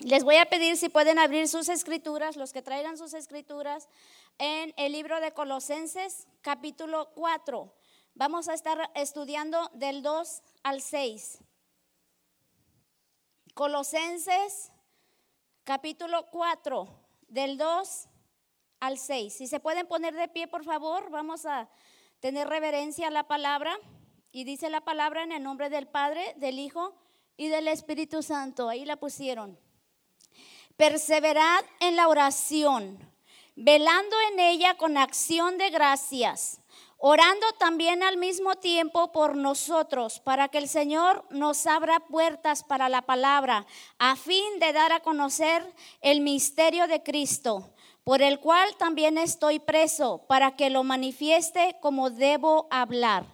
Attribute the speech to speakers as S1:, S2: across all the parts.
S1: Les voy a pedir si pueden abrir sus escrituras, los que traigan sus escrituras, en el libro de Colosenses, capítulo 4. Vamos a estar estudiando del 2 al 6. Colosenses, capítulo 4, del 2 al 6. Si se pueden poner de pie, por favor, vamos a tener reverencia a la palabra. Y dice la palabra en el nombre del Padre, del Hijo y del Espíritu Santo. Ahí la pusieron. Perseverad en la oración, velando en ella con acción de gracias, orando también al mismo tiempo por nosotros, para que el Señor nos abra puertas para la palabra, a fin de dar a conocer el misterio de Cristo, por el cual también estoy preso, para que lo manifieste como debo hablar.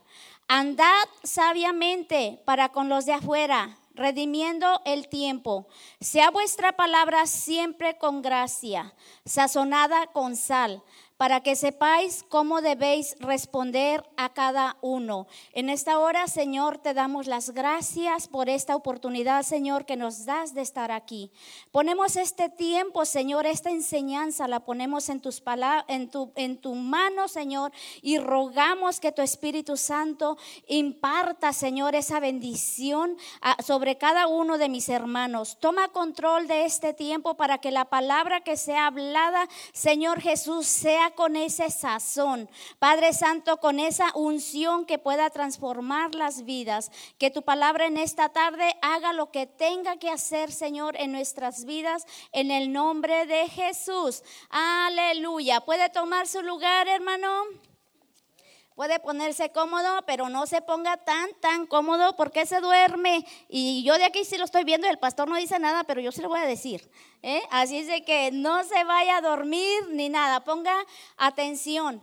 S1: Andad sabiamente para con los de afuera redimiendo el tiempo. Sea vuestra palabra siempre con gracia, sazonada con sal para que sepáis cómo debéis responder a cada uno. En esta hora, Señor, te damos las gracias por esta oportunidad, Señor, que nos das de estar aquí. Ponemos este tiempo, Señor, esta enseñanza la ponemos en tus en tu, en tu mano, Señor, y rogamos que tu Espíritu Santo imparta, Señor, esa bendición ah, sobre cada uno de mis hermanos. Toma control de este tiempo para que la palabra que sea hablada, Señor Jesús, sea con ese sazón, Padre Santo, con esa unción que pueda transformar las vidas. Que tu palabra en esta tarde haga lo que tenga que hacer, Señor, en nuestras vidas, en el nombre de Jesús. Aleluya. ¿Puede tomar su lugar, hermano? Puede ponerse cómodo, pero no se ponga tan, tan cómodo porque se duerme. Y yo de aquí sí lo estoy viendo, el pastor no dice nada, pero yo sí le voy a decir. ¿eh? Así es de que no se vaya a dormir ni nada, ponga atención.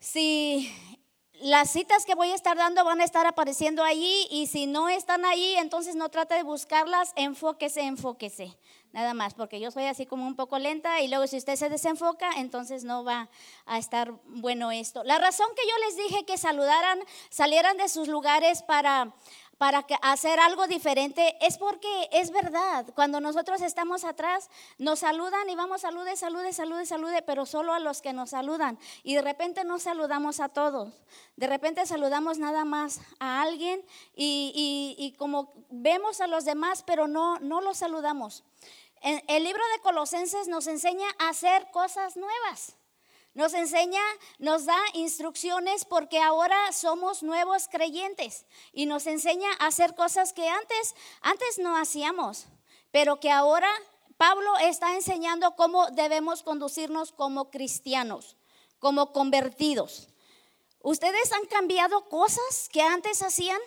S1: Si las citas que voy a estar dando van a estar apareciendo allí y si no están allí, entonces no trate de buscarlas, enfóquese, enfóquese nada más, porque yo soy así como un poco lenta y luego si usted se desenfoca, entonces no va a estar bueno esto. La razón que yo les dije que saludaran, salieran de sus lugares para para hacer algo diferente, es porque es verdad, cuando nosotros estamos atrás, nos saludan y vamos, salude, salude, salude, salude, pero solo a los que nos saludan. Y de repente no saludamos a todos, de repente saludamos nada más a alguien y, y como vemos a los demás, pero no, no los saludamos. El libro de Colosenses nos enseña a hacer cosas nuevas. Nos enseña, nos da instrucciones porque ahora somos nuevos creyentes y nos enseña a hacer cosas que antes antes no hacíamos, pero que ahora Pablo está enseñando cómo debemos conducirnos como cristianos, como convertidos. ¿Ustedes han cambiado cosas que antes hacían?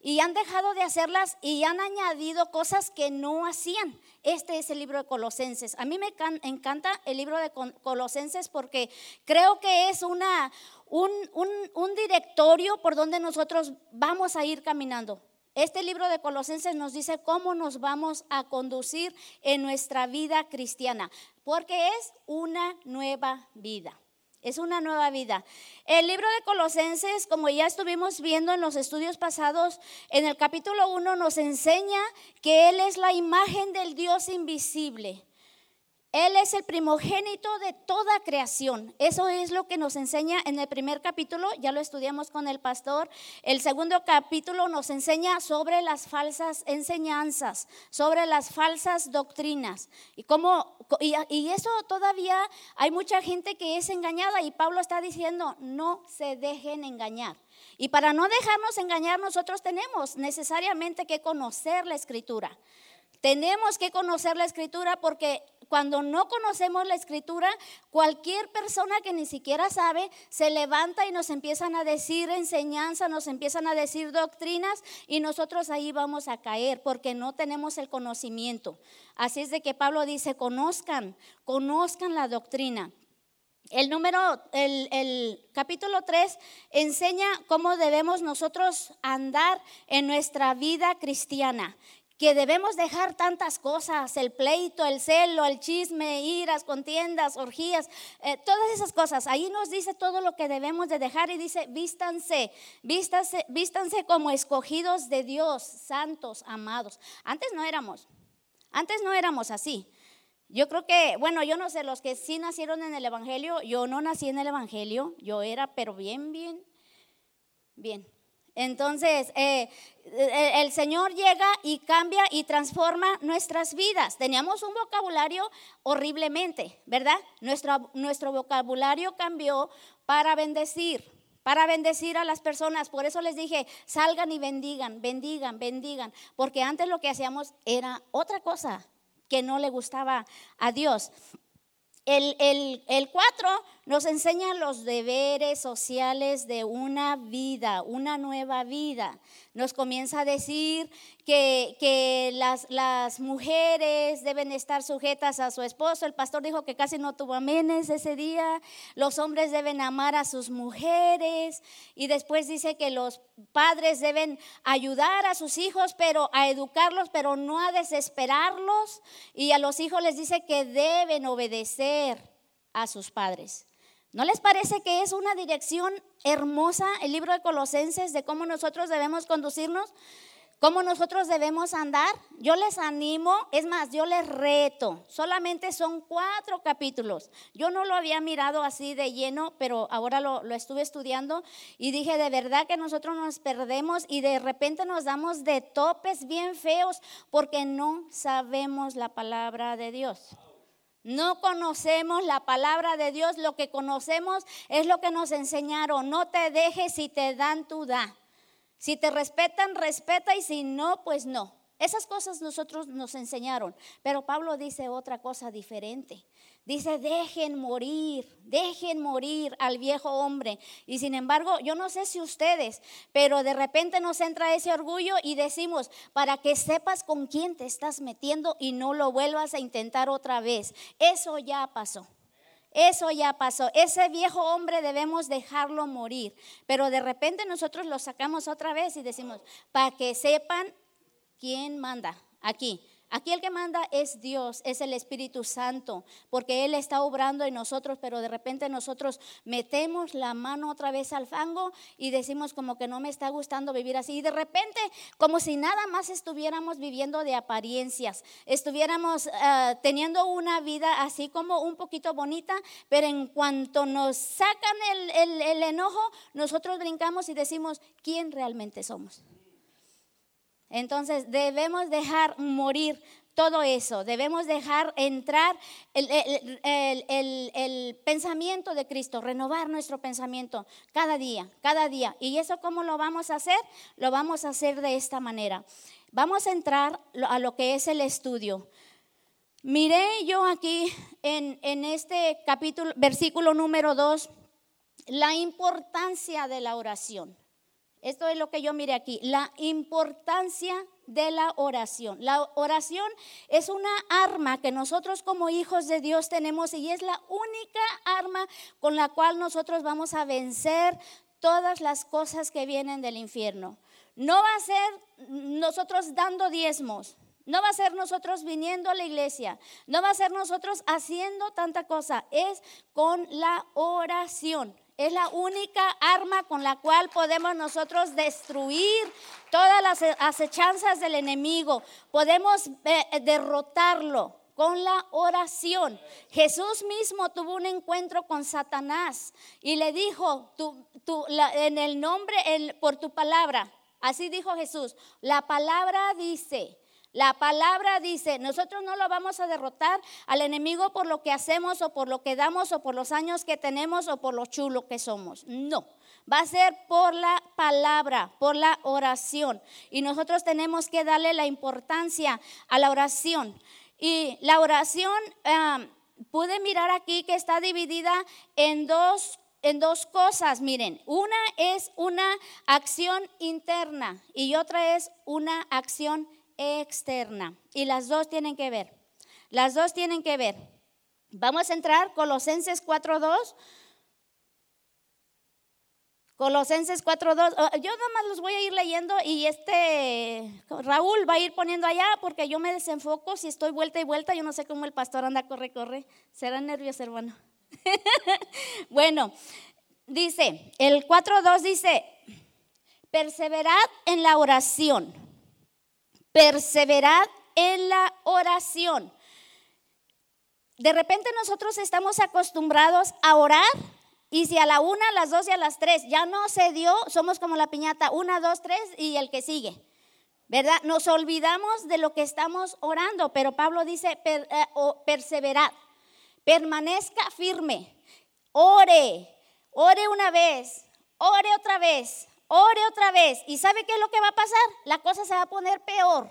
S1: Y han dejado de hacerlas y han añadido cosas que no hacían. Este es el libro de Colosenses. A mí me encanta el libro de Colosenses porque creo que es una, un, un directorio por donde nosotros vamos a ir caminando. Este libro de Colosenses nos dice cómo nos vamos a conducir en nuestra vida cristiana, porque es una nueva vida. Es una nueva vida. El libro de Colosenses, como ya estuvimos viendo en los estudios pasados, en el capítulo 1 nos enseña que Él es la imagen del Dios invisible. Él es el primogénito de toda creación. Eso es lo que nos enseña en el primer capítulo, ya lo estudiamos con el pastor. El segundo capítulo nos enseña sobre las falsas enseñanzas, sobre las falsas doctrinas. Y, cómo, y, eso todavía hay mucha gente que es engañada y Pablo está diciendo, no se dejen engañar. Y para no dejarnos engañar, nosotros tenemos necesariamente que conocer la escritura. Tenemos que conocer la escritura porque cuando no conocemos la escritura, cualquier persona que ni siquiera sabe se levanta y nos empiezan a decir enseñanza, nos empiezan a decir doctrinas y nosotros ahí vamos a caer porque no tenemos el conocimiento. Así es de que Pablo dice, conozcan, conozcan la doctrina. El número, el, el, capítulo 3 enseña cómo debemos nosotros andar en nuestra vida cristiana que debemos dejar tantas cosas, el pleito, el celo, el chisme, iras, contiendas, orgías, eh, todas esas cosas. Ahí nos dice todo lo que debemos de dejar y dice, vístanse, vístanse, vístanse como escogidos de Dios, santos, amados. Antes no éramos. Antes no éramos así. Yo creo que, bueno, yo no sé, los que sí nacieron en el Evangelio, yo no nací en el Evangelio, yo era, pero bien, bien, bien. Entonces, eh, el Señor llega y cambia y transforma nuestras vidas. Teníamos un vocabulario horriblemente, ¿verdad? Nuestro, nuestro vocabulario cambió para bendecir, para bendecir a las personas. Por eso les dije, salgan y bendigan, bendigan, bendigan. Porque antes lo que hacíamos era otra cosa que no le gustaba a Dios. El, el, el cuatro nos enseña los deberes sociales de una vida, una nueva vida. Nos comienza a decir que, las, las, mujeres deben estar sujetas a su esposo. El pastor dijo que casi no tuvo amenes ese día. Los hombres deben amar a sus mujeres. Y después dice que los padres deben ayudar a sus hijos, pero a educarlos, pero no a desesperarlos. Y a los hijos les dice que deben obedecer a sus padres. ¿No les parece que es una dirección hermosa el libro de Colosenses de cómo nosotros debemos conducirnos? ¿Cómo nosotros debemos andar? Yo les animo, es más, yo les reto. Solamente son cuatro capítulos. Yo no lo había mirado así de lleno, pero ahora lo, estuve estudiando y dije, de verdad que nosotros nos perdemos y de repente nos damos de topes bien feos porque no sabemos la palabra de Dios. No conocemos la palabra de Dios, lo que conocemos es lo que nos enseñaron. No te dejes si te dan, tú da. Si te respetan, respeta y si no, pues no. Esas cosas nosotros nos enseñaron, pero Pablo dice otra cosa diferente. Dice, dejen morir, dejen morir al viejo hombre. Y sin embargo, yo no sé si ustedes, pero de repente nos entra ese orgullo y decimos, para que sepas con quién te estás metiendo y no lo vuelvas a intentar otra vez. Eso ya pasó. Eso ya pasó. Ese viejo hombre debemos dejarlo morir. Pero de repente nosotros lo sacamos otra vez y decimos, para que sepan quién manda aquí. Aquí el que manda es Dios, es el Espíritu Santo, porque Él está obrando en nosotros, pero de repente nosotros metemos la mano otra vez al fango y decimos como que no me está gustando vivir así. Y de repente, como si nada más estuviéramos viviendo de apariencias, estuviéramos ah, teniendo una vida así como un poquito bonita, pero en cuanto nos sacan el enojo, nosotros brincamos y decimos, ¿quién realmente somos? Entonces debemos dejar morir todo eso, debemos dejar entrar el, pensamiento de Cristo, renovar nuestro pensamiento cada día, cada día. ¿Y eso cómo lo vamos a hacer? Lo vamos a hacer de esta manera. Vamos a entrar a lo que es el estudio. Miré yo aquí en, en este capítulo, versículo número 2, la importancia de la oración. Esto es lo que yo miré aquí, la importancia de la oración. La oración es una arma que nosotros como hijos de Dios tenemos y es la única arma con la cual nosotros vamos a vencer todas las cosas que vienen del infierno. No va a ser nosotros dando diezmos, no va a ser nosotros viniendo a la iglesia, no va a ser nosotros haciendo tanta cosa, es con la oración. Es la única arma con la cual podemos nosotros destruir todas las acechanzas del enemigo. Podemos eh, derrotarlo con la oración. Jesús mismo tuvo un encuentro con Satanás y le dijo, en el nombre, por tu palabra, así dijo Jesús, la palabra dice, la palabra dice, nosotros no lo vamos a derrotar al enemigo por lo que hacemos o por lo que damos o por los años que tenemos o por lo chulo que somos. No, va a ser por la palabra, por la oración. Y nosotros tenemos que darle la importancia a la oración. Y la oración, pude mirar aquí que está dividida en dos en dos cosas, miren, una es una acción interna y otra es una acción externa. Y las dos tienen que ver. Las dos tienen que ver. Vamos a entrar Colosenses 4.2. Colosenses 4.2. Yo nada más los voy a ir leyendo y este Raúl va a ir poniendo allá porque yo me desenfoco si estoy vuelta y vuelta. Yo no sé cómo el pastor anda, corre, corre. Será nervioso, hermano. bueno, dice, el 4.2 dice, perseverad en la oración perseverad en la oración. De repente nosotros estamos acostumbrados a orar y si a la una, a las dos y a las tres ya no se dio, somos como la piñata, una, dos, tres y el que sigue. ¿Verdad? Nos olvidamos de lo que estamos orando, pero Pablo dice, eh, perseverad, permanezca firme, ore, ore una vez, ore otra vez, ore otra vez. ¿Y sabe qué es lo que va a pasar? La cosa se va a poner peor.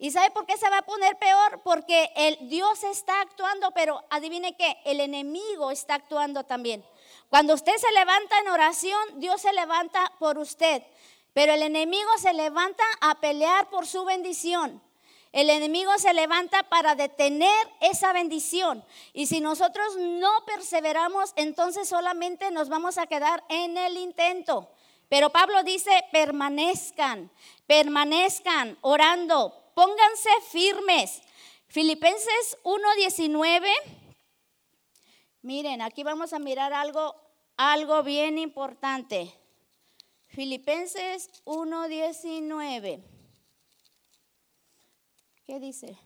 S1: ¿Y sabe por qué se va a poner peor? Porque el Dios está actuando, pero adivine qué, el enemigo está actuando también. Cuando usted se levanta en oración, Dios se levanta por usted, pero el enemigo se levanta a pelear por su bendición. El enemigo se levanta para detener esa bendición. Y si nosotros no perseveramos, entonces solamente nos vamos a quedar en el intento. Pero Pablo dice, permanezcan, permanezcan orando, Pónganse firmes. Filipenses 1:19. Miren, aquí vamos a mirar algo algo bien importante. Filipenses 1:19. ¿Qué dice?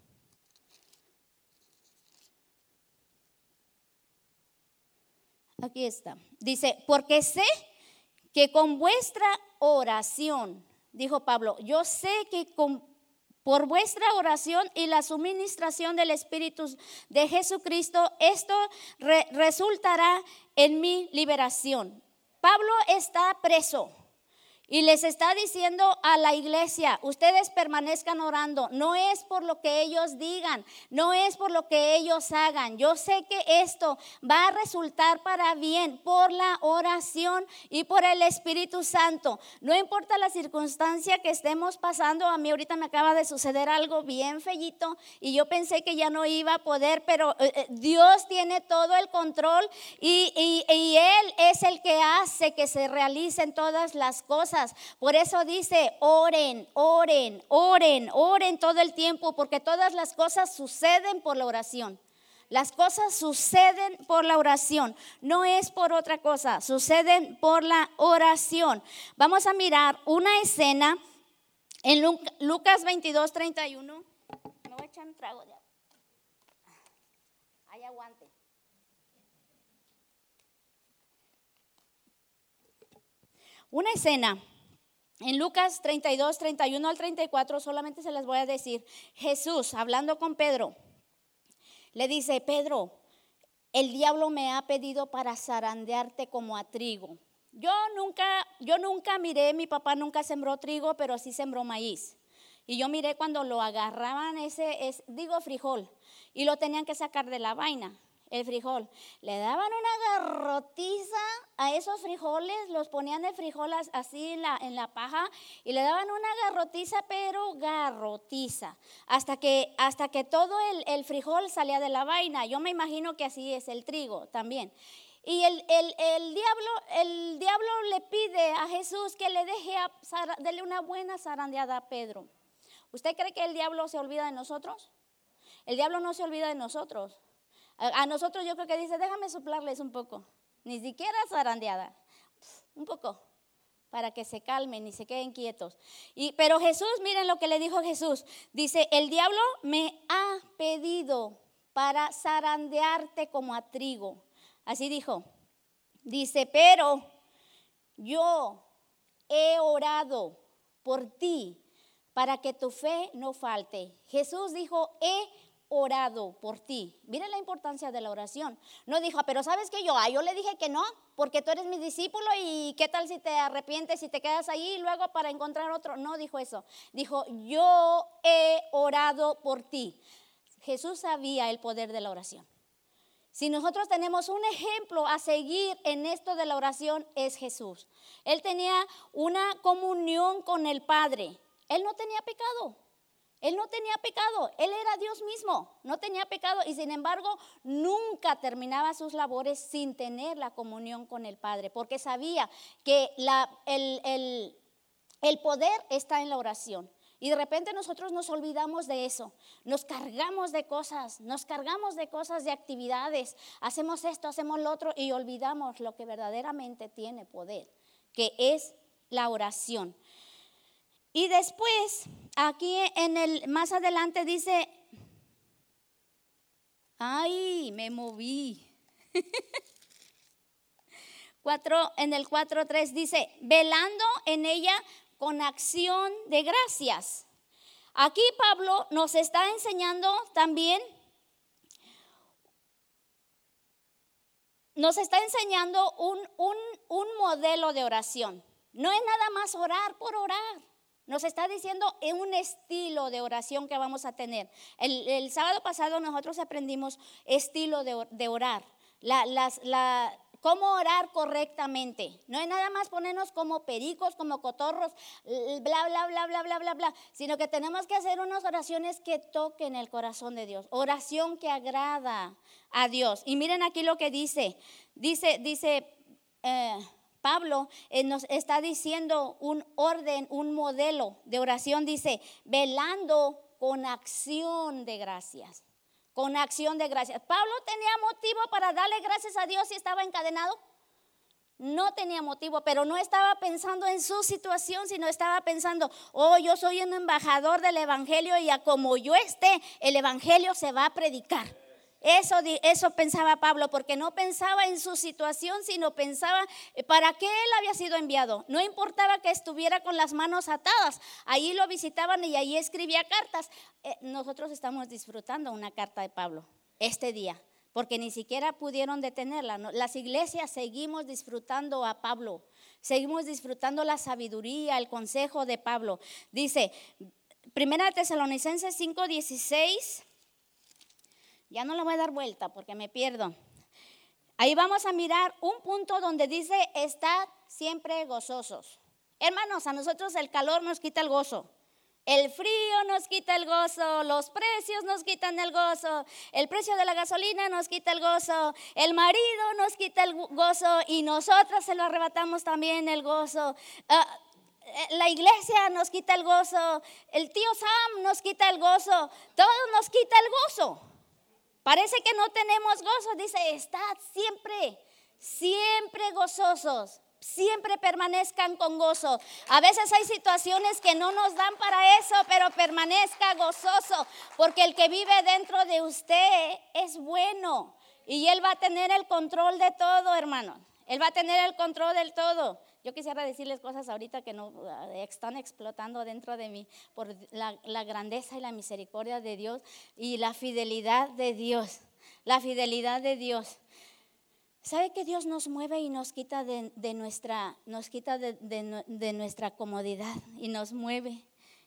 S1: Aquí está. Dice, porque sé que con vuestra oración, dijo Pablo, yo sé que con por vuestra oración y la suministración del Espíritu de Jesucristo, esto resultará en mi liberación. Pablo está preso. Y les está diciendo a la iglesia, ustedes permanezcan orando. No es por lo que ellos digan, no es por lo que ellos hagan. Yo sé que esto va a resultar para bien por la oración y por el Espíritu Santo. No importa la circunstancia que estemos pasando, a mí ahorita me acaba de suceder algo bien fellito y yo pensé que ya no iba a poder, pero eh, eh, Dios tiene todo el control y, y Él es el que hace que se realicen todas las cosas. Por eso dice, oren, oren, oren, oren todo el tiempo, porque todas las cosas suceden por la oración. Las cosas suceden por la oración, no es por otra cosa, suceden por la oración. Vamos a mirar una escena en Lucas 22, 31. Me voy a echar un trago de. Ahí aguante. Una escena en Lucas 32, 31 al 34 solamente se les voy a decir, Jesús hablando con Pedro, le dice, Pedro, el diablo me ha pedido para zarandearte como a trigo. Yo nunca, yo nunca miré, mi papá nunca sembró trigo, pero sí sembró maíz. Y yo miré cuando lo agarraban ese, es, digo frijol, y lo tenían que sacar de la vaina el frijol. Le daban una garrotiza a esos frijoles, los ponían de frijoles así en la, paja y le daban una garrotiza, pero garrotiza, hasta que, hasta que todo el, el frijol salía de la vaina. Yo me imagino que así es el trigo también. Y el, el, el, diablo, el diablo le pide a Jesús que le deje dele una buena zarandeada a Pedro. ¿Usted cree que el diablo se olvida de nosotros? El diablo no se olvida de nosotros. A, nosotros yo creo que dice, déjame soplarles un poco. Ni siquiera zarandeada. Un poco para que se calmen y se queden quietos. Y, pero Jesús, miren lo que le dijo Jesús. Dice, el diablo me ha pedido para zarandearte como a trigo. Así dijo. Dice, pero yo he orado por ti para que tu fe no falte. Jesús dijo, he orado por ti. Mire la importancia de la oración. No dijo, ah, pero ¿sabes que yo? Ah, yo le dije que no, porque tú eres mi discípulo y qué tal si te arrepientes y te quedas ahí y luego para encontrar otro. No dijo eso. Dijo, yo he orado por ti. Jesús sabía el poder de la oración. Si nosotros tenemos un ejemplo a seguir en esto de la oración, es Jesús. Él tenía una comunión con el Padre. Él no tenía pecado. Él no tenía pecado, él era Dios mismo, no tenía pecado y sin embargo nunca terminaba sus labores sin tener la comunión con el Padre, porque sabía que el, el poder está en la oración. Y de repente nosotros nos olvidamos de eso, nos cargamos de cosas, nos cargamos de cosas, de actividades, hacemos esto, hacemos lo otro y olvidamos lo que verdaderamente tiene poder, que es la oración. Y después aquí en el, más adelante dice, ay, me moví. En el 4.3 dice, velando en ella con acción de gracias. Aquí Pablo nos está enseñando también, nos está enseñando un, un, un modelo de oración. No es nada más orar por orar. Nos está diciendo en un estilo de oración que vamos a tener. El, sábado pasado nosotros aprendimos estilo de, orar. Cómo orar correctamente. No es nada más ponernos como pericos, como cotorros, bla, bla, bla, bla, bla, bla, bla, sino que tenemos que hacer unas oraciones que toquen el corazón de Dios. Oración que agrada a Dios. Y miren aquí lo que dice. Dice, dice... Eh, Pablo eh, nos está diciendo un orden, un modelo de oración, dice, velando con acción de gracias, con acción de gracias. Pablo tenía motivo para darle gracias a Dios si estaba encadenado. No tenía motivo, pero no estaba pensando en su situación, sino estaba pensando, oh, yo soy un embajador del Evangelio y a como yo esté, el Evangelio se va a predicar. Eso, eso pensaba Pablo, porque no pensaba en su situación, sino pensaba eh, para qué él había sido enviado. No importaba que estuviera con las manos atadas, ahí lo visitaban y ahí escribía cartas. Eh, nosotros estamos disfrutando una carta de Pablo este día, porque ni siquiera pudieron detenerla. Las iglesias seguimos disfrutando a Pablo, seguimos disfrutando la sabiduría, el consejo de Pablo. Dice, Primera Tesalonicenses 5:16. Ya no le voy a dar vuelta porque me pierdo. Ahí vamos a mirar un punto donde dice, estad siempre gozosos. Hermanos, a nosotros el calor nos quita el gozo. El frío nos quita el gozo, los precios nos quitan el gozo, el precio de la gasolina nos quita el gozo, el marido nos quita el gozo y nosotras se lo arrebatamos también el gozo. Ah, eh, la iglesia nos quita el gozo, el tío Sam nos quita el gozo, todos nos quita el gozo. Parece que no tenemos gozo. Dice, estad siempre, siempre gozosos. Siempre permanezcan con gozo. A veces hay situaciones que no nos dan para eso, pero permanezca gozoso, porque el que vive dentro de usted es bueno y él va a tener el control de todo, hermano. Él va a tener el control del todo. Yo quisiera decirles cosas ahorita que no eh, están explotando dentro de mí por la, grandeza y la misericordia de Dios y la fidelidad de Dios. La fidelidad de Dios. ¿Sabe que Dios nos mueve y nos quita de, nuestra, nos quita de, nuestra comodidad y nos mueve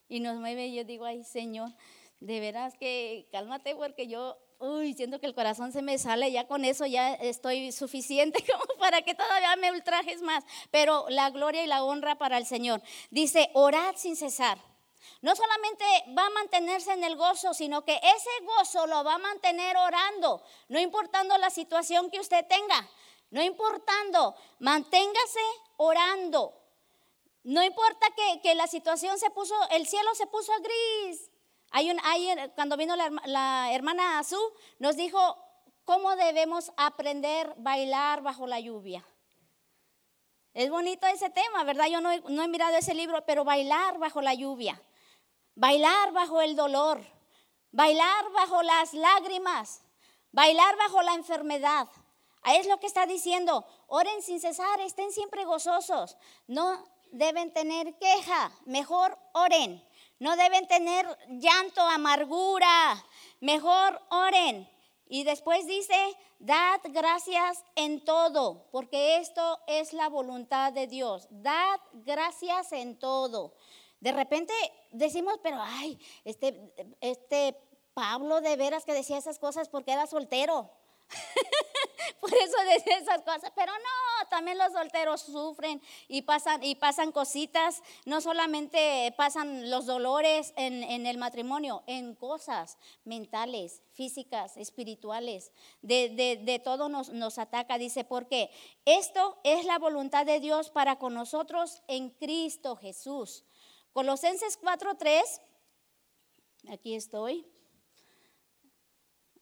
S1: y nos mueve? Yo digo, ay Señor, de veras que cálmate porque yo uy, siento que el corazón se me sale, ya con eso ya estoy suficiente como para que todavía me ultrajes más. Pero la gloria y la honra para el Señor. Dice, orad sin cesar. No solamente va a mantenerse en el gozo, sino que ese gozo lo va a mantener orando, no importando la situación que usted tenga, no importando, manténgase orando. No importa que, que la situación se puso, el cielo se puso gris, hay cuando vino la, hermana Azú, nos dijo cómo debemos aprender a bailar bajo la lluvia. Es bonito ese tema, ¿verdad? Yo no he, no he mirado ese libro, pero bailar bajo la lluvia, bailar bajo el dolor, bailar bajo las lágrimas, bailar bajo la enfermedad. Es lo que está diciendo. Oren sin cesar, estén siempre gozosos. No deben tener queja, mejor oren. No deben tener llanto, amargura. Mejor oren. Y después dice, dad gracias en todo, porque esto es la voluntad de Dios. Dad gracias en todo. De repente decimos, pero ay, este, este Pablo de veras que decía esas cosas porque era soltero. Por eso decía esas cosas. Pero no, también los solteros sufren y pasan, y pasan cositas. No solamente pasan los dolores en, el matrimonio, en cosas mentales, físicas, espirituales. De, todo nos, nos ataca. Dice, porque esto es la voluntad de Dios para con nosotros en Cristo Jesús. Colosenses 4:3. Aquí estoy.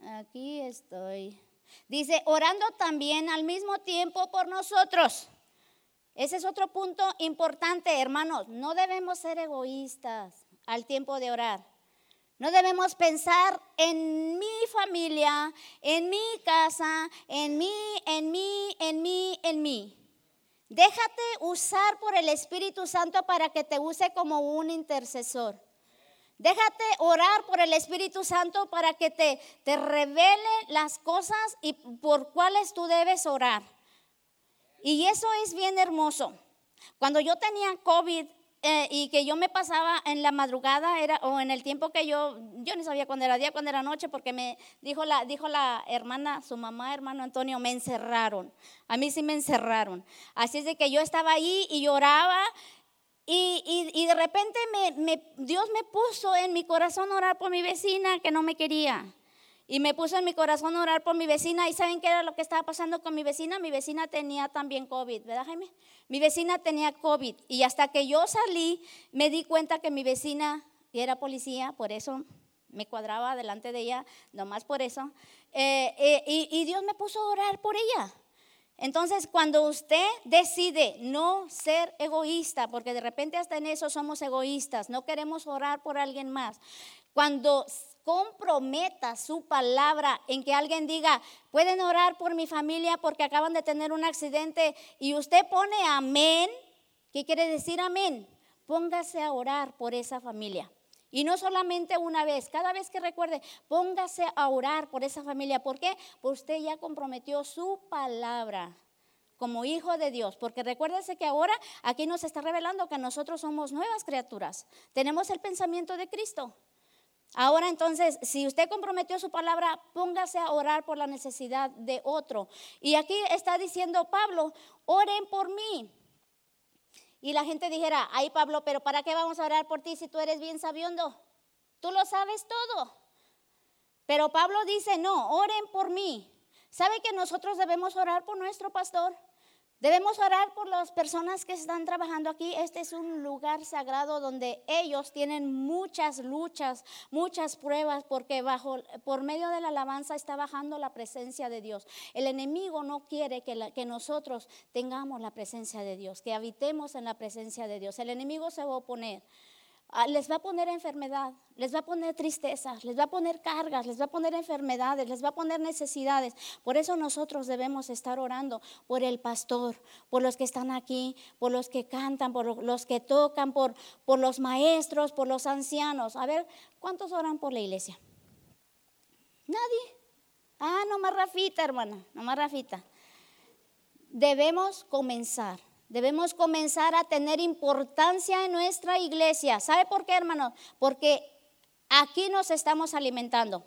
S1: Aquí estoy. Dice, orando también al mismo tiempo por nosotros. Ese es otro punto importante, hermanos. No debemos ser egoístas. al tiempo de orar. No debemos pensar en mi familia, en mi casa, en mí, en mí, en mí, en mí. Déjate usar por el Espíritu Santo para que te use como un intercesor. Déjate orar por el Espíritu Santo para que te, te revele las cosas y por cuáles tú debes orar. Y eso es bien hermoso. Cuando yo tenía COVID, eh, y que yo me pasaba en la madrugada era, o en el tiempo que yo, yo no sabía cuándo era día, cuándo era noche, porque me dijo la, dijo la hermana, su mamá, hermano Antonio, me encerraron. A mí sí me encerraron. Así es de que yo estaba ahí y lloraba. Y, y, de repente me, me, Dios me puso en mi corazón orar por mi vecina que no me quería. Y me puso en mi corazón orar por mi vecina. ¿Y saben qué era lo que estaba pasando con mi vecina? Mi vecina tenía también COVID, ¿verdad, Jaime? Mi vecina tenía COVID. Y hasta que yo salí, me di cuenta que mi vecina era policía, por eso me cuadraba delante de ella, nomás por eso. Eh, eh, y, y Dios me puso a orar por ella. Entonces, cuando usted decide no ser egoísta, porque de repente hasta en eso somos egoístas, no queremos orar por alguien más, cuando comprometa su palabra en que alguien diga, pueden orar por mi familia porque acaban de tener un accidente y usted pone amén, ¿qué quiere decir amén? Póngase a orar por esa familia. Y no solamente una vez, cada vez que recuerde, póngase a orar por esa familia. ¿Por qué? Porque usted ya comprometió su palabra como hijo de Dios, porque recuérdese que ahora aquí nos está revelando que nosotros somos nuevas criaturas. Tenemos el pensamiento de Cristo. Ahora entonces, si usted comprometió su palabra, póngase a orar por la necesidad de otro. Y aquí está diciendo Pablo, oren por mí. Y la gente dijera, ay Pablo, pero ¿para qué vamos a orar por ti si tú eres bien sabiendo? Tú lo sabes todo. Pero Pablo dice, no, oren por mí. ¿Sabe que nosotros debemos orar por nuestro pastor? Debemos orar por las personas que están trabajando aquí. Este es un lugar sagrado donde ellos tienen muchas luchas, muchas pruebas, porque bajo, por medio de la alabanza está bajando la presencia de Dios. El enemigo no quiere que, que nosotros tengamos la presencia de Dios, que habitemos en la presencia de Dios. El enemigo se va a oponer. Ah, les va a poner enfermedad, les va a poner tristezas, les va a poner cargas, les va a poner enfermedades, les va a poner necesidades. Por eso nosotros debemos estar orando por el pastor, por los que están aquí, por los que cantan, por los que tocan, por, por los maestros, por los ancianos. A ver, ¿cuántos oran por la iglesia? Nadie. Ah, nomás Rafita, hermana, nomás Rafita. Debemos comenzar Debemos comenzar a tener importancia en nuestra iglesia. ¿Sabe por qué, hermano? Porque aquí nos estamos alimentando.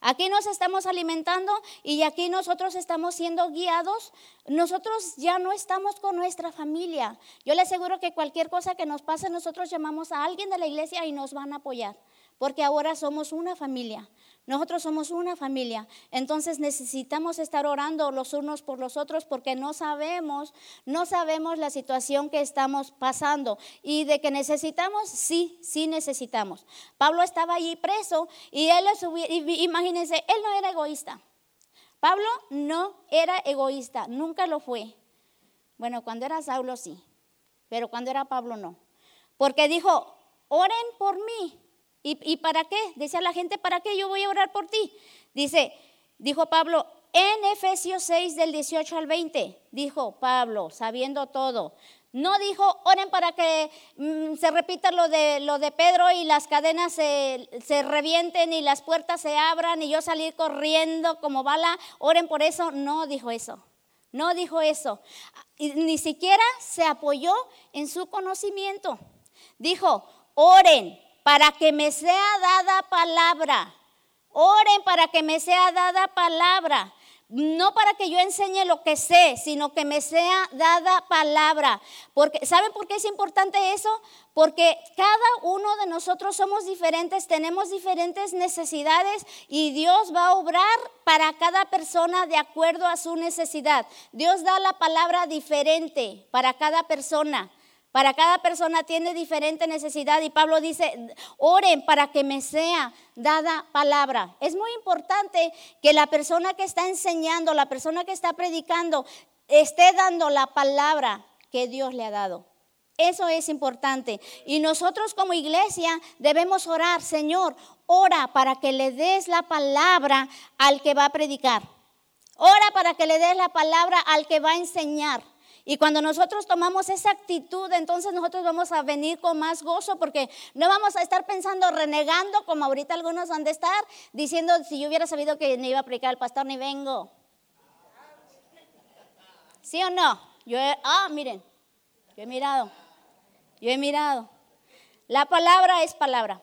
S1: Aquí nos estamos alimentando y aquí nosotros estamos siendo guiados. Nosotros ya no estamos con nuestra familia. Yo le aseguro que cualquier cosa que nos pase, nosotros llamamos a alguien de la iglesia y nos van a apoyar porque ahora somos una familia. Nosotros somos una familia. Entonces necesitamos estar orando los unos por los otros porque no sabemos, no sabemos la situación que estamos pasando. Y de que necesitamos, sí, sí necesitamos. Pablo estaba allí preso y él, imagínense, él no era egoísta. Pablo no era egoísta, nunca lo fue. Bueno, cuando era Saulo sí, pero cuando era Pablo no. Porque dijo, oren por mí ¿Y, para qué? Decía la gente, ¿para qué yo voy a orar por ti? Dice, dijo Pablo, en Efesios 6 del 18 al 20, dijo Pablo, sabiendo todo. No dijo, oren para que mm, se repita lo de, lo de Pedro y las cadenas se, se, revienten y las puertas se abran y yo salir corriendo como bala, oren por eso. No dijo eso, no dijo eso. Y ni siquiera se apoyó en su conocimiento. Dijo, oren para que me sea dada palabra. Oren para que me sea dada palabra. No para que yo enseñe lo que sé, sino que me sea dada palabra. Porque, ¿Saben por qué es importante eso? Porque cada uno de nosotros somos diferentes, tenemos diferentes necesidades y Dios va a obrar para cada persona de acuerdo a su necesidad. Dios da la palabra diferente para cada persona. Para cada persona tiene diferente necesidad y Pablo dice, oren para que me sea dada palabra. Es muy importante que la persona que está enseñando, la persona que está predicando, esté dando la palabra que Dios le ha dado. Eso es importante. Y nosotros como iglesia debemos orar, Señor, ora para que le des la palabra al que va a predicar. Ora para que le des la palabra al que va a enseñar. Y cuando nosotros tomamos esa actitud, entonces nosotros vamos a venir con más gozo porque no vamos a estar pensando, renegando, como ahorita algunos van a estar, diciendo, si yo hubiera sabido que no iba a predicar el pastor, ni vengo. ¿Sí o no? Yo ah, miren, yo he mirado, yo he mirado. La palabra es palabra.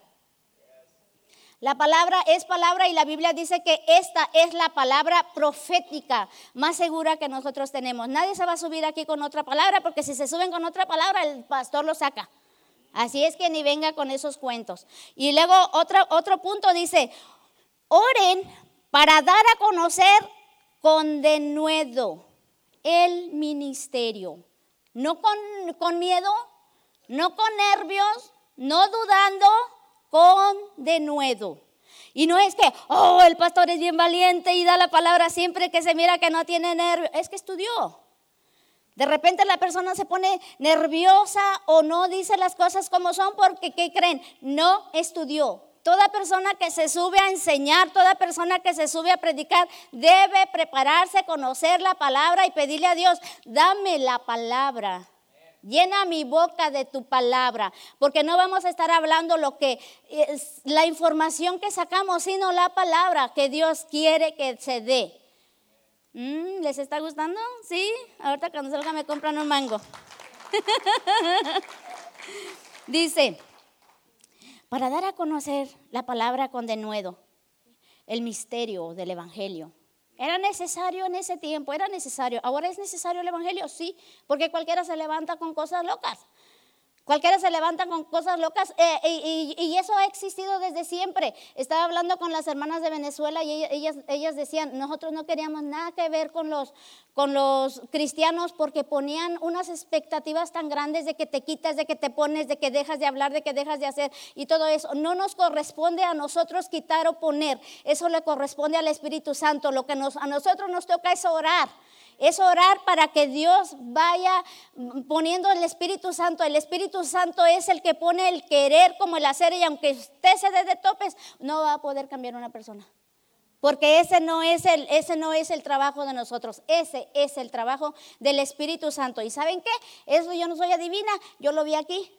S1: La palabra es palabra y la Biblia dice que esta es la palabra profética más segura que nosotros tenemos. Nadie se va a subir aquí con otra palabra porque si se suben con otra palabra el pastor lo saca. Así es que ni venga con esos cuentos. Y luego otro, otro punto dice, oren para dar a conocer con denuedo el ministerio. No con, con miedo, no con nervios, no dudando, con denuedo. Y no es que, oh, el pastor es bien valiente y da la palabra siempre que se mira que no tiene nervio. Es que estudió. De repente la persona se pone nerviosa o no dice las cosas como son porque, ¿qué creen? No estudió. Toda persona que se sube a enseñar, toda persona que se sube a predicar, debe prepararse, conocer la palabra y pedirle a Dios, dame la palabra Llena mi boca de tu palabra, porque no vamos a estar hablando lo que es la información que sacamos, sino la palabra que Dios quiere que se dé. Mm, ¿Les está gustando? Sí. Ahorita cuando salga me compran un mango. Dice, para dar a conocer la palabra con denuedo, el misterio del Evangelio. Era necesario en ese tiempo, era necesario. Ahora es necesario el Evangelio, sí, porque cualquiera se levanta con cosas locas. Cualquiera se levanta con cosas locas eh, y, eso ha existido desde siempre. Estaba hablando con las hermanas de Venezuela y ellas, decían, nosotros no queríamos nada que ver con los, cristianos porque ponían unas expectativas tan grandes de que te quitas, de que te pones, de que dejas de hablar, de que dejas de hacer y todo eso. No nos corresponde a nosotros quitar o poner, eso le corresponde al Espíritu Santo. Lo que a nosotros nos toca es orar es orar para que Dios vaya poniendo el Espíritu Santo. El Espíritu Santo es el que pone el querer como el hacer y aunque usted se dé de topes, no va a poder cambiar una persona. Porque ese no, es el, ese no es el trabajo de nosotros, ese es el trabajo del Espíritu Santo. ¿Y saben qué? Eso yo no soy adivina, yo lo vi aquí.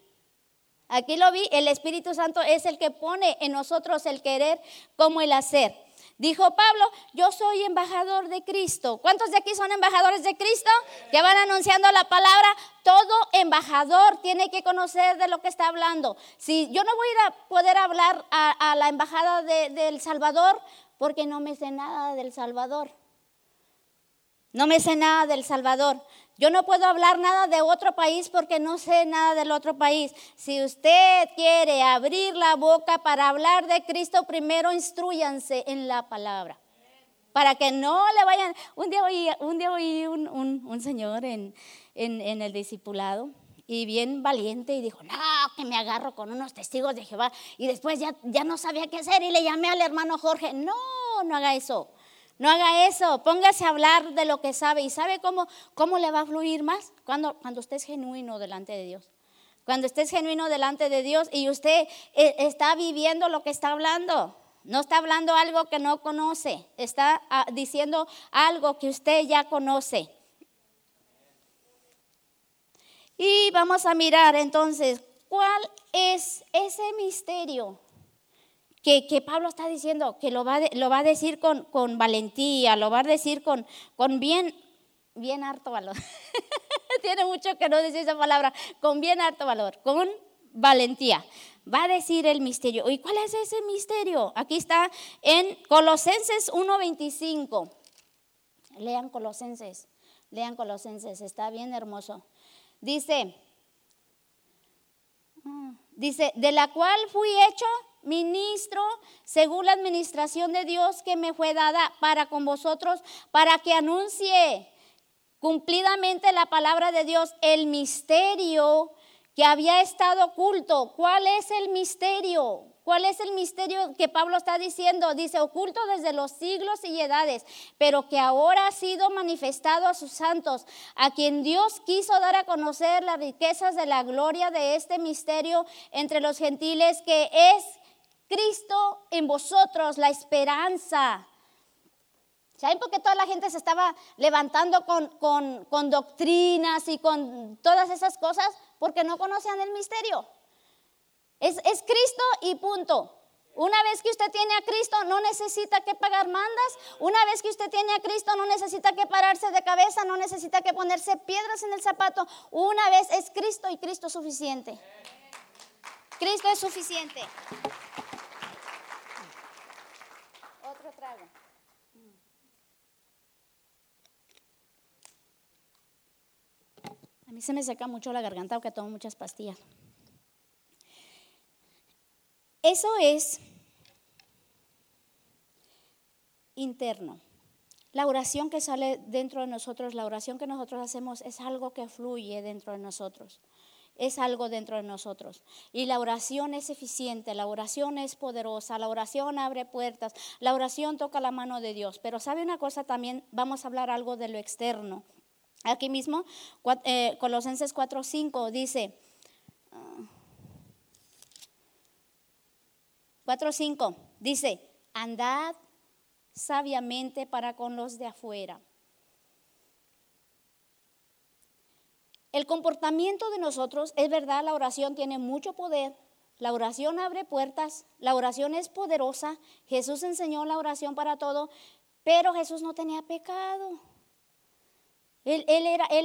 S1: Aquí lo vi, el Espíritu Santo es el que pone en nosotros el querer como el hacer. Dijo Pablo, yo soy embajador de Cristo. ¿Cuántos de aquí son embajadores de Cristo? Que van anunciando la palabra. Todo embajador tiene que conocer de lo que está hablando. Si yo no voy a poder hablar a, la embajada de, de El Salvador porque no me sé nada del Salvador. No me sé nada del Salvador. Yo no puedo hablar nada de otro país porque no sé nada del otro país. Si usted quiere abrir la boca para hablar de Cristo, primero instruyanse en la palabra. Para que no le vayan. Un día oí, un, día oí un, señor en, en, el discipulado y bien valiente y dijo, no, que me agarro con unos testigos de Jehová. Y después ya, ya no sabía qué hacer y le llamé al hermano Jorge, no, no haga eso. No haga eso, póngase a hablar de lo que sabe. ¿Y sabe cómo, cómo le va a fluir más? Cuando, cuando usted es genuino delante de Dios. Cuando usted es genuino delante de Dios y usted eh, está viviendo lo que está hablando. No está hablando algo que no conoce, está ah, diciendo algo que usted ya conoce. Y vamos a mirar entonces, ¿cuál es ese misterio que, Pablo está diciendo, que lo va, a decir con, valentía, lo va a decir con, bien, bien harto valor. Tiene mucho que no decir esa palabra, con bien harto valor, con valentía. Va a decir el misterio. ¿Y cuál es ese misterio? Aquí está en Colosenses 1.25. Lean Colosenses, lean Colosenses, está bien hermoso. Dice, ah, dice, de la cual fui hecho ministro según la administración de Dios que me fue dada para con vosotros, para que anuncie cumplidamente la palabra de Dios, el misterio que había estado oculto. ¿Cuál es el misterio? ¿Cuál es el misterio que Pablo está diciendo? Dice, oculto desde los siglos y edades, pero que ahora ha sido manifestado a sus santos, a quien Dios quiso dar a conocer las riquezas de la gloria de este misterio entre los gentiles, que es Cristo en vosotros, la esperanza. ¿Saben por qué toda la gente se estaba levantando con, doctrinas y con todas esas cosas? Porque no conocían el misterio. Es, es Cristo y punto. Una vez que usted tiene a Cristo, no necesita que pagar mandas. Una vez que usted tiene a Cristo, no necesita que pararse de cabeza, no necesita que ponerse piedras en el zapato. Una vez es Cristo y Cristo es suficiente. Cristo es suficiente. Otro A mí se me seca mucho la garganta porque tomo muchas pastillas. Eso es interno. La oración que sale dentro de nosotros, la oración que nosotros hacemos es algo que fluye dentro de nosotros. Es algo dentro de nosotros. Y la oración es eficiente, la oración es poderosa, la oración abre puertas, la oración toca la mano de Dios. Pero sabe una cosa también, vamos a hablar algo de lo externo. Aquí mismo, eh, Colosenses 4.5 dice, 4.5 dice, andad sabiamente para con los de afuera. El comportamiento de nosotros, es verdad, la oración tiene mucho poder, la oración abre puertas, la oración es poderosa, Jesús enseñó la oración para todo, pero Jesús no tenía pecado. Él,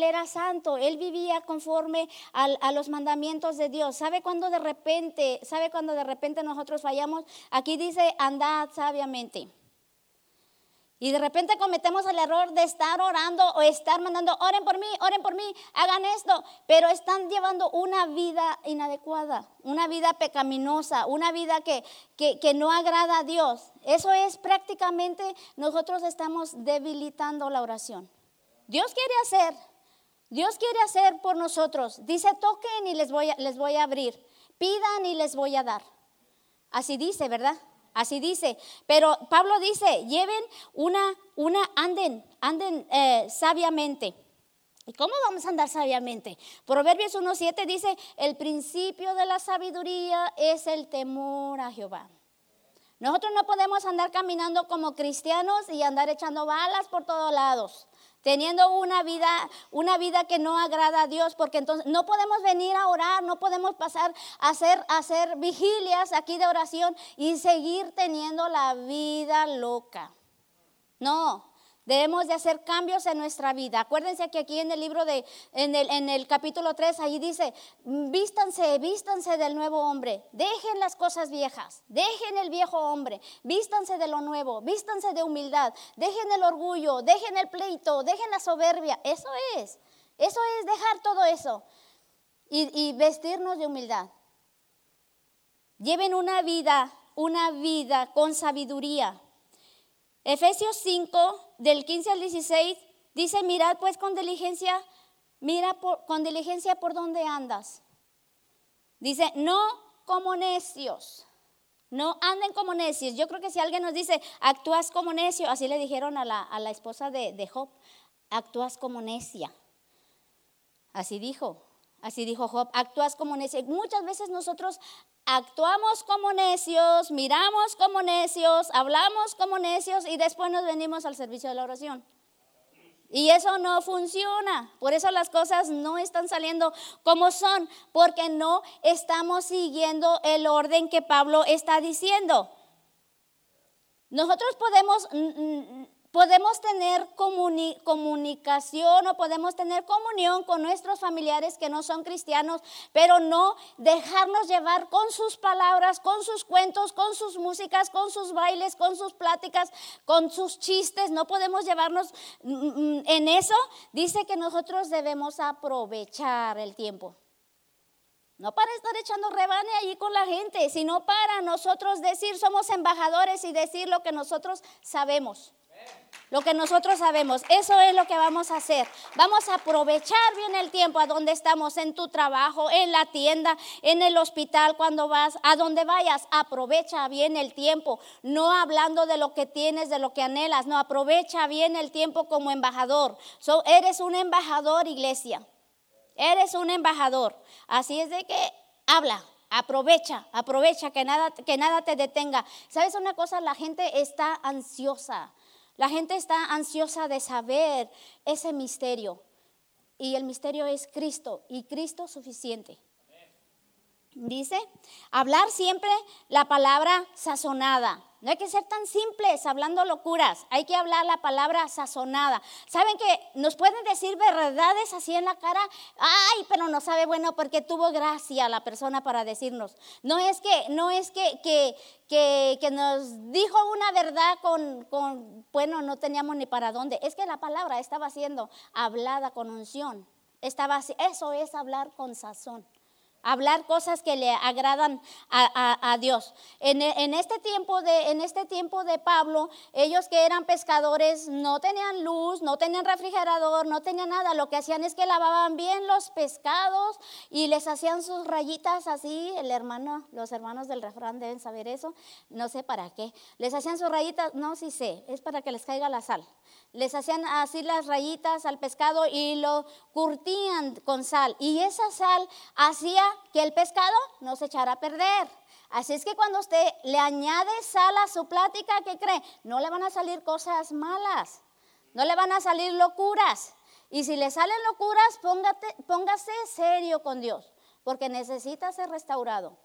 S1: era, santo, él vivía conforme a los mandamientos de Dios. ¿Sabe cuando de repente, sabe cuando de repente nosotros fallamos? Aquí dice, andad sabiamente. Y de repente cometemos el error de estar orando o estar mandando, oren por mí, oren por mí, hagan esto, pero están llevando una vida inadecuada, una vida pecaminosa, una vida que, que, que no agrada a Dios. Eso es prácticamente, nosotros estamos debilitando la oración. Dios quiere hacer, Dios quiere hacer por nosotros. Dice, toquen y les voy a, les voy a abrir, pidan y les voy a dar. Así dice, ¿verdad? Así dice. Pero Pablo dice, lleven una, una, anden, anden eh, sabiamente. ¿Y cómo vamos a andar sabiamente? Proverbios 1.7 dice, el principio de la sabiduría es el temor a Jehová. Nosotros no podemos andar caminando como cristianos y andar echando balas por todos lados teniendo una vida, una vida que no agrada a Dios, porque entonces no podemos venir a orar, no podemos pasar a hacer, a hacer vigilias aquí de oración y seguir teniendo la vida loca. No, Debemos de hacer cambios en nuestra vida. Acuérdense que aquí en el libro de, en el, en el capítulo 3, ahí dice, vístanse, vístanse del nuevo hombre, dejen las cosas viejas, dejen el viejo hombre, vístanse de lo nuevo, vístanse de humildad, dejen el orgullo, dejen el pleito, dejen la soberbia. Eso es, eso es dejar todo eso. Y, y vestirnos de humildad. Lleven una vida, una vida con sabiduría. Efesios 5, del 15 al 16, dice, mirad pues con diligencia, mira con diligencia por dónde andas. Dice, no como necios, no anden como necios. Yo creo que si alguien nos dice, actúas como necio, así le dijeron a la, a la esposa de, de Job, actúas como necia. Así dijo, así dijo Job, actúas como necia. Muchas veces nosotros actuamos como necios, miramos como necios, hablamos como necios y después nos venimos al servicio de la oración. Y eso no funciona. Por eso las cosas no están saliendo como son, porque no estamos siguiendo el orden que Pablo está diciendo. Nosotros podemos Podemos tener comunicación o podemos tener comunión con nuestros familiares que no son cristianos, pero no dejarnos llevar con sus palabras, con sus cuentos, con sus músicas, con sus bailes, con sus pláticas, con sus chistes. No podemos llevarnos mm, mm, en eso. Dice que nosotros debemos aprovechar el tiempo. No para estar echando rebane allí con la gente, sino para nosotros decir, somos embajadores y decir lo que nosotros sabemos. Lo que nosotros sabemos, eso es lo que vamos a hacer. Vamos a aprovechar bien el tiempo a donde estamos, en tu trabajo, en la tienda, en el hospital, cuando vas, a donde vayas, aprovecha bien el tiempo. No hablando de lo que tienes, de lo que anhelas, no, aprovecha bien el tiempo como embajador. eres un embajador, iglesia. Eres un embajador. Así es de que habla, Aprovecha, aprovecha que nada, que nada te detenga. ¿Sabes una cosa? La gente está ansiosa. La gente está ansiosa de saber ese misterio. Y el misterio es Cristo y Cristo suficiente. Dice, hablar siempre la palabra sazonada. No hay que ser tan simples hablando locuras, hay que hablar la palabra sazonada. ¿Saben que nos pueden decir verdades así en la cara? Ay, pero no sabe bueno porque tuvo gracia la persona para decirnos. No es que, no es que, que, que, nos dijo una verdad con, con, bueno, no teníamos ni para dónde. Es que la palabra estaba siendo hablada con unción. Estaba, eso es hablar con sazón hablar cosas que le agradan a, Dios. En, este tiempo de, en este tiempo de Pablo, ellos que eran pescadores no tenían luz, no tenían refrigerador, no tenían nada. Lo que hacían es que lavaban bien los pescados y les hacían sus rayitas así. El hermano, los hermanos del refrán deben saber eso. No sé para qué. Les hacían sus rayitas, no, sí sé, es para que les caiga la sal. Les hacían así las rayitas al pescado y lo curtían con sal. Y esa sal hacía que el pescado no se echara a perder. Así es que cuando usted le añade sal a su plática, ¿qué cree? No le van a salir cosas malas, no le van a salir locuras. Y si le salen locuras, póngase serio con Dios, porque necesita ser restaurado.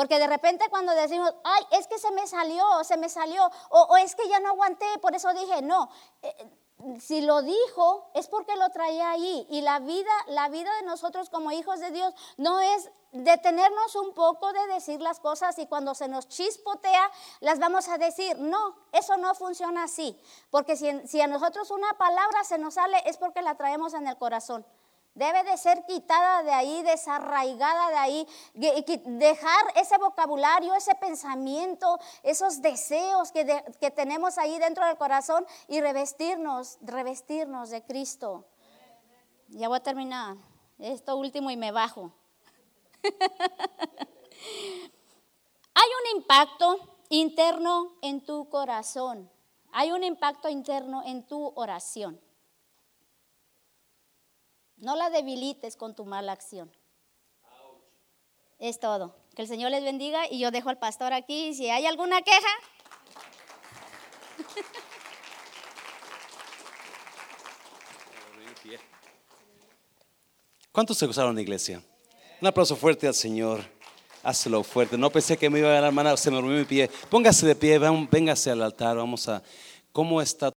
S1: Porque de repente cuando decimos, ay, es que se me salió, se me salió, o, es que ya no aguanté, por eso dije, no, eh, si lo dijo es porque lo traía ahí y la vida la vida de nosotros como hijos de Dios no es detenernos un poco de decir las cosas y cuando se nos chispotea las vamos a decir no eso no funciona así porque si, si a nosotros una palabra se nos sale es porque la traemos en el corazón Debe de ser quitada de ahí, desarraigada de ahí, dejar ese vocabulario, ese pensamiento, esos deseos que, que tenemos ahí dentro del corazón y revestirnos, revestirnos de Cristo. Ya voy a terminar esto último y me bajo. Hay un impacto interno en tu corazón. Hay un impacto interno en tu oración. No la debilites con tu mala acción. Es todo. Que el Señor les bendiga y yo dejo al pastor aquí. Si hay alguna queja.
S2: ¿Cuántos se gozaron la iglesia? Un aplauso fuerte al Señor. Hazlo fuerte. No pensé que me iba a la mano, se me durmió mi pie. Póngase de pie, véngase al altar. Vamos a. ¿Cómo está